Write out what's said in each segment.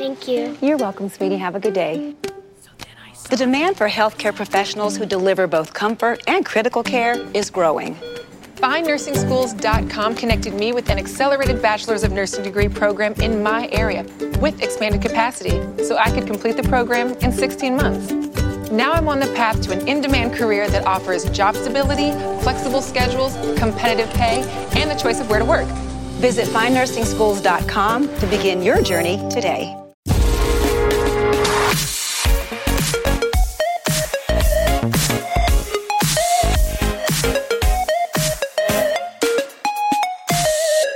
Thank you. You're welcome, sweetie. Have a good day. The demand for healthcare professionals who deliver both comfort and critical care is growing. FindNursingSchools.com connected me with an accelerated Bachelor's of Nursing degree program in my area with expanded capacity, so I could complete the program in 16 months. Now I'm on the path to an in demand career that offers job stability, flexible schedules, competitive pay, and the choice of where to work. Visit findnursingschools.com to begin your journey today.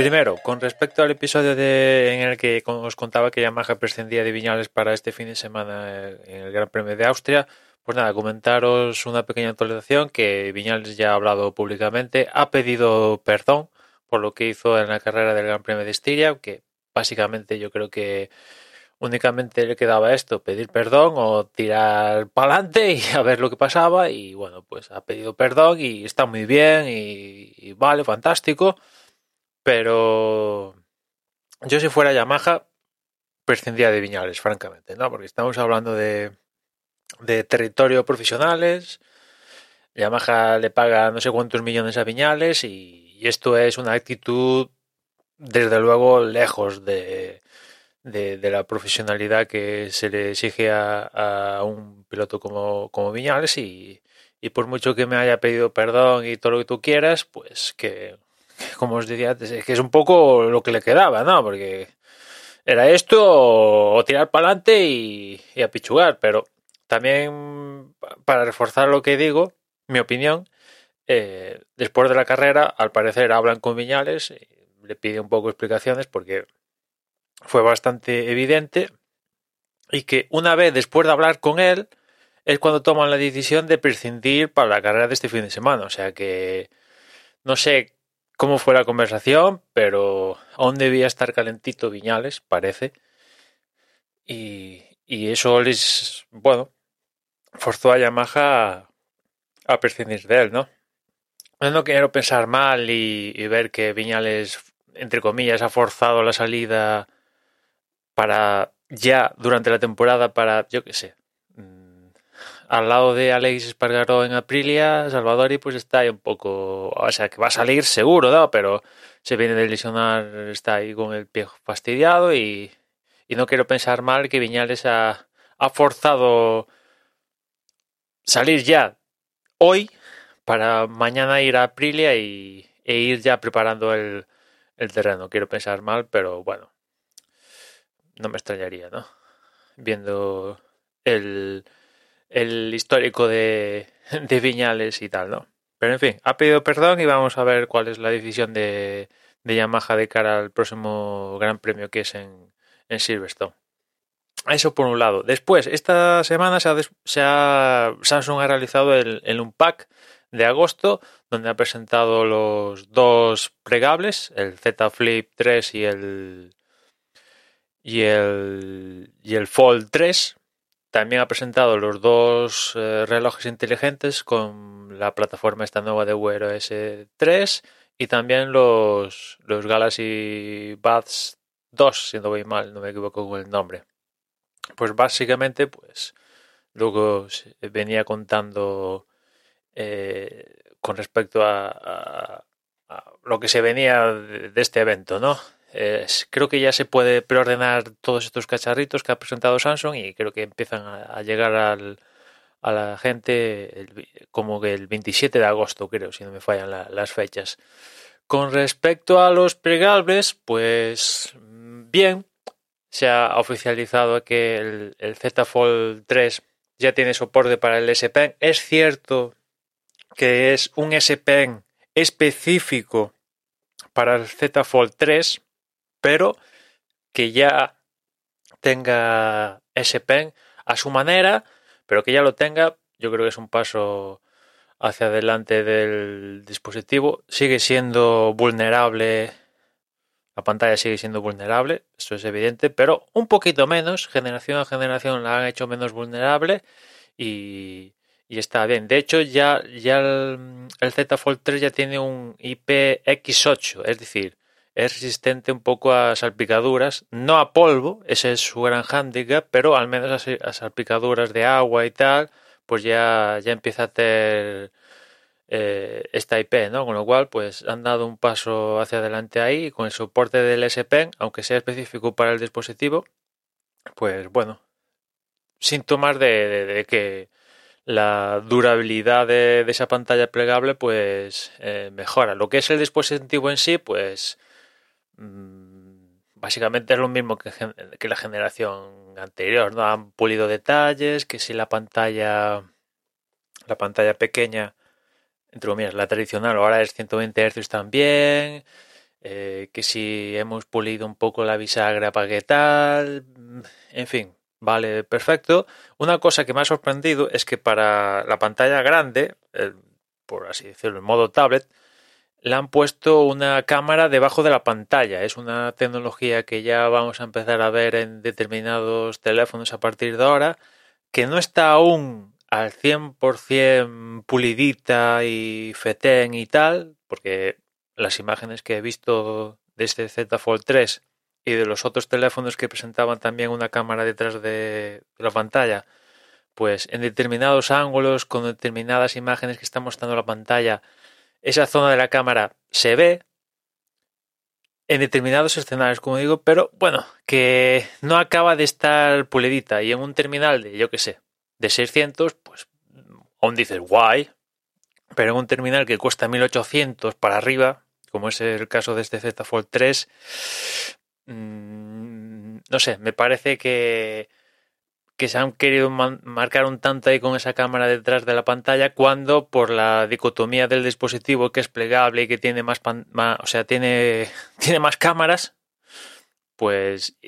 Primero, con respecto al episodio de, en el que os contaba que Yamaha prescindía de Viñales para este fin de semana en el Gran Premio de Austria, pues nada, comentaros una pequeña actualización que Viñales ya ha hablado públicamente, ha pedido perdón por lo que hizo en la carrera del Gran Premio de Estiria, que básicamente yo creo que únicamente le quedaba esto, pedir perdón o tirar para adelante y a ver lo que pasaba y bueno, pues ha pedido perdón y está muy bien y vale, fantástico pero yo si fuera Yamaha, prescindía de Viñales, francamente, ¿no? Porque estamos hablando de, de territorio profesionales. Yamaha le paga no sé cuántos millones a Viñales y, esto es una actitud, desde luego, lejos de, de, de, la profesionalidad que se le exige a, a un piloto como, como Viñales y, y por mucho que me haya pedido perdón y todo lo que tú quieras, pues que como os decía antes, es que es un poco lo que le quedaba, ¿no? Porque era esto o, tirar para adelante y, apichugar, pero también para reforzar lo que digo, mi opinión, eh, después de la carrera, al parecer hablan con Viñales, le pide un poco explicaciones porque fue bastante evidente y que una vez después de hablar con él es cuando toman la decisión de prescindir para la carrera de este fin de semana. O sea que no sé cómo fue la conversación, pero aún debía estar calentito Viñales, parece. Y, y eso les, bueno, forzó a Yamaha a, a prescindir de él, ¿no? No quiero pensar mal y, y, ver que Viñales, entre comillas, ha forzado la salida para ya durante la temporada para, yo qué sé, al lado de Alex Espargaró en Aprilia, Salvadori pues está ahí un poco, o sea, que va a salir seguro, ¿no? Pero se viene de lesionar, está ahí con el pie fastidiado y, y no quiero pensar mal que Viñales ha, ha forzado salir ya hoy para mañana ir a Aprilia y, e ir ya preparando el, el terreno. Quiero pensar mal, pero bueno, no me extrañaría, ¿no? Viendo el el histórico de, de Viñales y tal, ¿no? Pero en fin, ha pedido perdón y vamos a ver cuál es la decisión de, de Yamaha de cara al próximo Gran Premio que es en, en Silverstone. Eso por un lado. Después, esta semana se ha, ha, Samsung ha realizado el, el Unpack de agosto, donde ha presentado los dos plegables, el Z Flip 3 y el y el y el Fold 3, también ha presentado los dos eh, relojes inteligentes con la plataforma esta nueva de Wear OS 3 y también los, los Galaxy Buds 2, si no voy mal, no me equivoco con el nombre. Pues básicamente, pues luego venía contando eh, con respecto a, lo que se venía de este evento, ¿no? Creo que ya se puede preordenar todos estos cacharritos que ha presentado Samsung y creo que empiezan a, llegar al, a la gente como que el 27 de agosto, creo, si no me fallan la, las fechas. Con respecto a los plegables, pues bien, se ha oficializado que el, el Z Fold 3 ya tiene soporte para el S Pen. Es cierto que es un S Pen específico para el Z Fold 3, pero que ya tenga ese pen a su manera, pero que ya lo tenga, yo creo que es un paso hacia adelante del dispositivo. Sigue siendo vulnerable, la pantalla sigue siendo vulnerable, eso es evidente, pero un poquito menos, generación a generación la han hecho menos vulnerable y, y está bien. De hecho, ya, ya el, el Z Fold 3 ya tiene un IPX8, es decir, es resistente un poco a salpicaduras, no a polvo, ese es su gran hándicap, pero al menos a, salpicaduras de agua y tal, pues ya, ya empieza a tener eh, esta IP, ¿no? Con lo cual, pues han dado un paso hacia adelante ahí con el soporte del S Pen, aunque sea específico para el dispositivo, pues bueno, síntomas de, que la durabilidad de, esa pantalla plegable pues eh, mejora. Lo que es el dispositivo en sí, pues básicamente es lo mismo que, que, la generación anterior, ¿no? Han pulido detalles, que si la pantalla la pantalla pequeña entre comillas, la tradicional ahora es 120 Hz también, eh, que si hemos pulido un poco la bisagra para qué tal, en fin, vale, perfecto. Una cosa que me ha sorprendido es que para la pantalla grande, por así decirlo, en modo tablet, le han puesto una cámara debajo de la pantalla. Es una tecnología que ya vamos a empezar a ver en determinados teléfonos a partir de ahora, que no está aún al 100% pulidita y fetén y tal, porque las imágenes que he visto de este Z Fold 3 y de los otros teléfonos que presentaban también una cámara detrás de la pantalla, pues en determinados ángulos, con determinadas imágenes que está mostrando la pantalla, esa zona de la cámara se ve en determinados escenarios, como digo, pero bueno, que no acaba de estar pulidita y en un terminal de, yo que sé, de 600, pues aún dices guay, pero en un terminal que cuesta 1800 para arriba, como es el caso de este Z Fold 3, mm, no sé, me parece que, que se han querido marcar un tanto ahí con esa cámara detrás de la pantalla cuando por la dicotomía del dispositivo que es plegable y que tiene más, o sea, tiene, tiene más cámaras, pues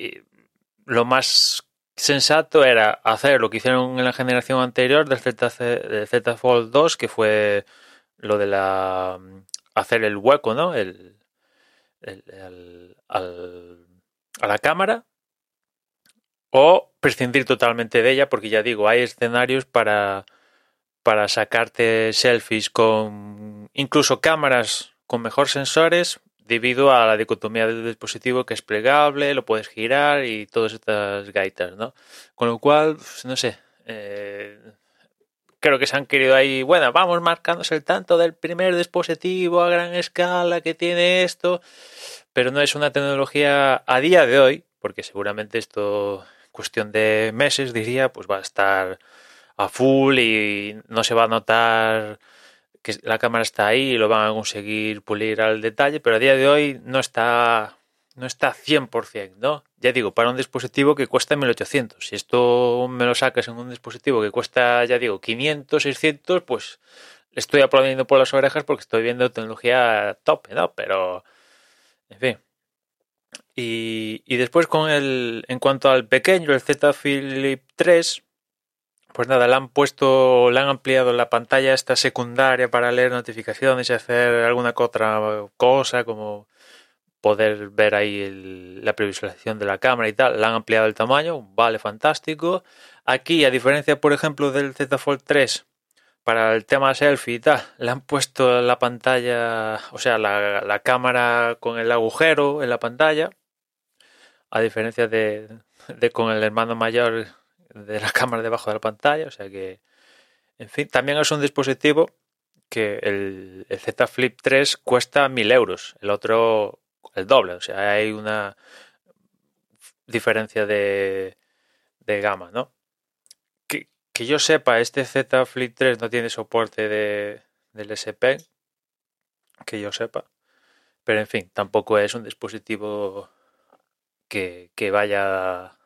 lo más sensato era hacer lo que hicieron en la generación anterior del Z, Fold 2, que fue lo de la hacer el hueco, ¿no? El, a la cámara o prescindir totalmente de ella, porque ya digo, hay escenarios para para sacarte selfies con incluso cámaras con mejor sensores debido a la dicotomía del dispositivo que es plegable, lo puedes girar y todas estas gaitas, ¿no? Con lo cual, pues, no sé, eh, creo que se han querido ahí, bueno, vamos marcándose el tanto del primer dispositivo a gran escala que tiene esto, pero no es una tecnología a día de hoy, porque seguramente esto, cuestión de meses, diría, pues va a estar a full y no se va a notar que la cámara está ahí y lo van a conseguir pulir al detalle, pero a día de hoy no está no está 100%, ¿no? Ya digo, para un dispositivo que cuesta 1800. Si esto me lo sacas en un dispositivo que cuesta, ya digo, 500, 600, pues le estoy aplaudiendo por las orejas porque estoy viendo tecnología top, ¿no? Pero, en fin. Y, después con el, en cuanto al pequeño, el Z Flip 3, pues nada, le han puesto, le han ampliado la pantalla esta secundaria para leer notificaciones y hacer alguna otra cosa como poder ver ahí la previsualización de la cámara y tal. Le han ampliado el tamaño, vale, fantástico. Aquí, a diferencia, por ejemplo, del Z Fold 3, para el tema selfie y tal, le han puesto la pantalla, o sea, la, cámara con el agujero en la pantalla, a diferencia de, de con el hermano mayor de la cámara debajo de la pantalla, o sea que, en fin, también es un dispositivo que el, Z Flip 3 cuesta 1000 euros, el otro el doble, o sea, hay una diferencia de, de gama, ¿no? Que, que, yo sepa, este Z Flip 3 no tiene soporte de, del SP, que yo sepa, pero en fin, tampoco es un dispositivo que, que vaya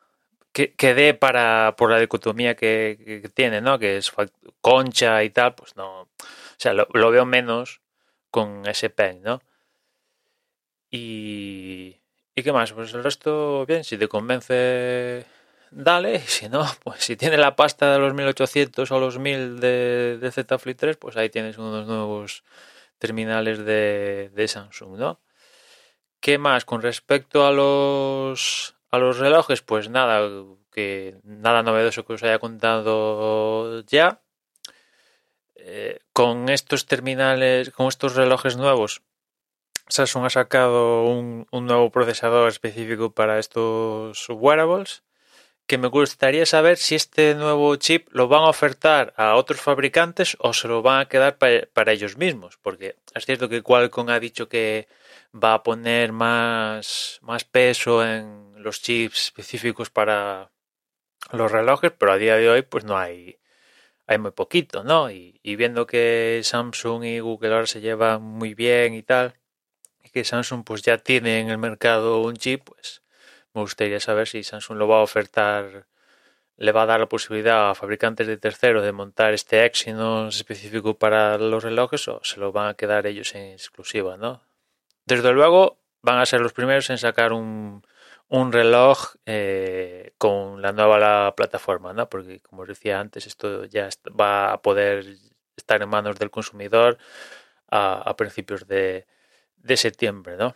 que, dé para por la dicotomía que, tiene, ¿no? Que es concha y tal, pues no. O sea, lo, veo menos con ese ¿no? Y, ¿Y qué más? Pues el resto, bien, si te convence, dale. Si no, pues si tiene la pasta de los 1800 o los 1000 de, de Z Flip 3, pues ahí tienes unos nuevos terminales de, de Samsung, ¿no? ¿Qué más? Con respecto a los a los relojes, pues nada, que nada novedoso que os haya contado ya. Eh, con estos terminales, con estos relojes nuevos, Samsung ha sacado un, un nuevo procesador específico para estos wearables que me gustaría saber si este nuevo chip lo van a ofertar a otros fabricantes o se lo van a quedar para, ellos mismos, porque es cierto que Qualcomm ha dicho que va a poner más, más peso en los chips específicos para los relojes, pero a día de hoy pues no hay, hay muy poquito, ¿no? Y, y viendo que Samsung y Google ahora se llevan muy bien y tal, y que Samsung pues ya tiene en el mercado un chip, pues me gustaría saber si Samsung lo va a ofertar, le va a dar la posibilidad a fabricantes de terceros de montar este Exynos específico para los relojes o se lo van a quedar ellos en exclusiva, ¿no? Desde luego van a ser los primeros en sacar un, un reloj eh, con la nueva plataforma, ¿no? Porque como os decía antes, esto ya va a poder estar en manos del consumidor a, principios de, de septiembre, ¿no?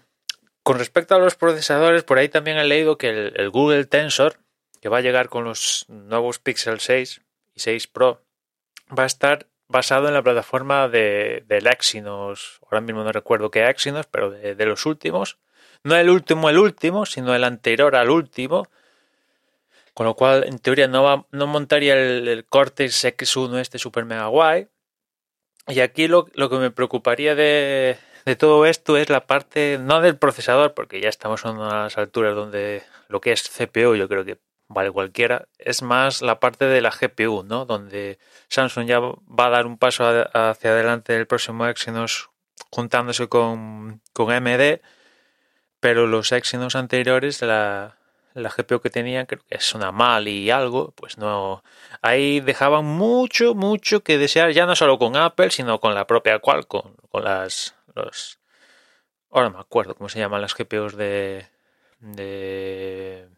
Con respecto a los procesadores, por ahí también he leído que el, Google Tensor, que va a llegar con los nuevos Pixel 6 y 6 Pro, va a estar basado en la plataforma de, del Exynos. Ahora mismo no recuerdo qué Exynos, pero de, los últimos. No el último, el último, sino el anterior al último. Con lo cual, en teoría, no, va, no montaría el, Cortex X1 este super mega guay. Y aquí lo que me preocuparía de, de todo esto es la parte, no del procesador, porque ya estamos en unas alturas donde lo que es CPU yo creo que vale cualquiera, es más la parte de la GPU, ¿no? Donde Samsung ya va a dar un paso hacia adelante el próximo Exynos juntándose con, con AMD, pero los Exynos anteriores, la, la GPU que tenían, creo que es una mal y algo, pues no. Ahí dejaban mucho, mucho que desear, ya no solo con Apple, sino con la propia Qualcomm, con las los ahora me acuerdo cómo se llaman las GPUs de de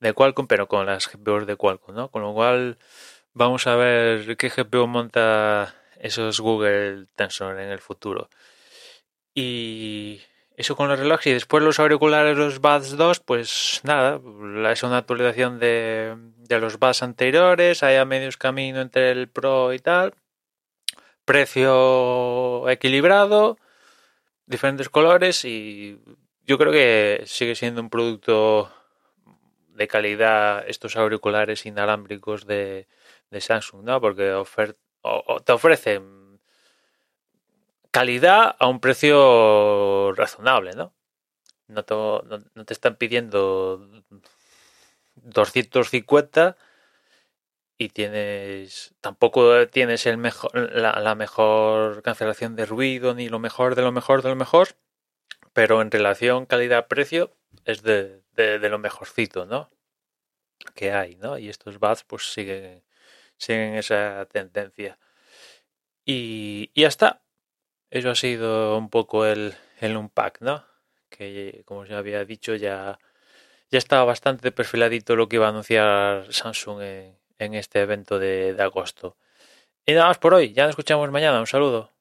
de Qualcomm, pero con las GPUs de Qualcomm, ¿no? Con lo cual vamos a ver qué GPU monta esos Google Tensor en el futuro. Y eso con los relojes y después los auriculares, los Buds 2, pues nada, es una actualización de, de los Buds anteriores, hay a medios camino entre el Pro y tal. Precio equilibrado, diferentes colores y yo creo que sigue siendo un producto de calidad estos auriculares inalámbricos de, Samsung, ¿no? Porque te ofrecen calidad a un precio razonable, ¿no? No te, no te están pidiendo 250 y tienes tampoco tienes el mejor la, mejor cancelación de ruido ni lo mejor de lo mejor de lo mejor pero en relación calidad precio es de, de, lo mejorcito no que hay no y estos buds pues siguen siguen esa tendencia. Y, y ya está. Eso ha sido un poco el, el unpack no que como ya había dicho ya ya estaba bastante perfiladito lo que iba a anunciar Samsung en, en este evento de, agosto. Y nada más por hoy, ya nos escuchamos mañana, un saludo.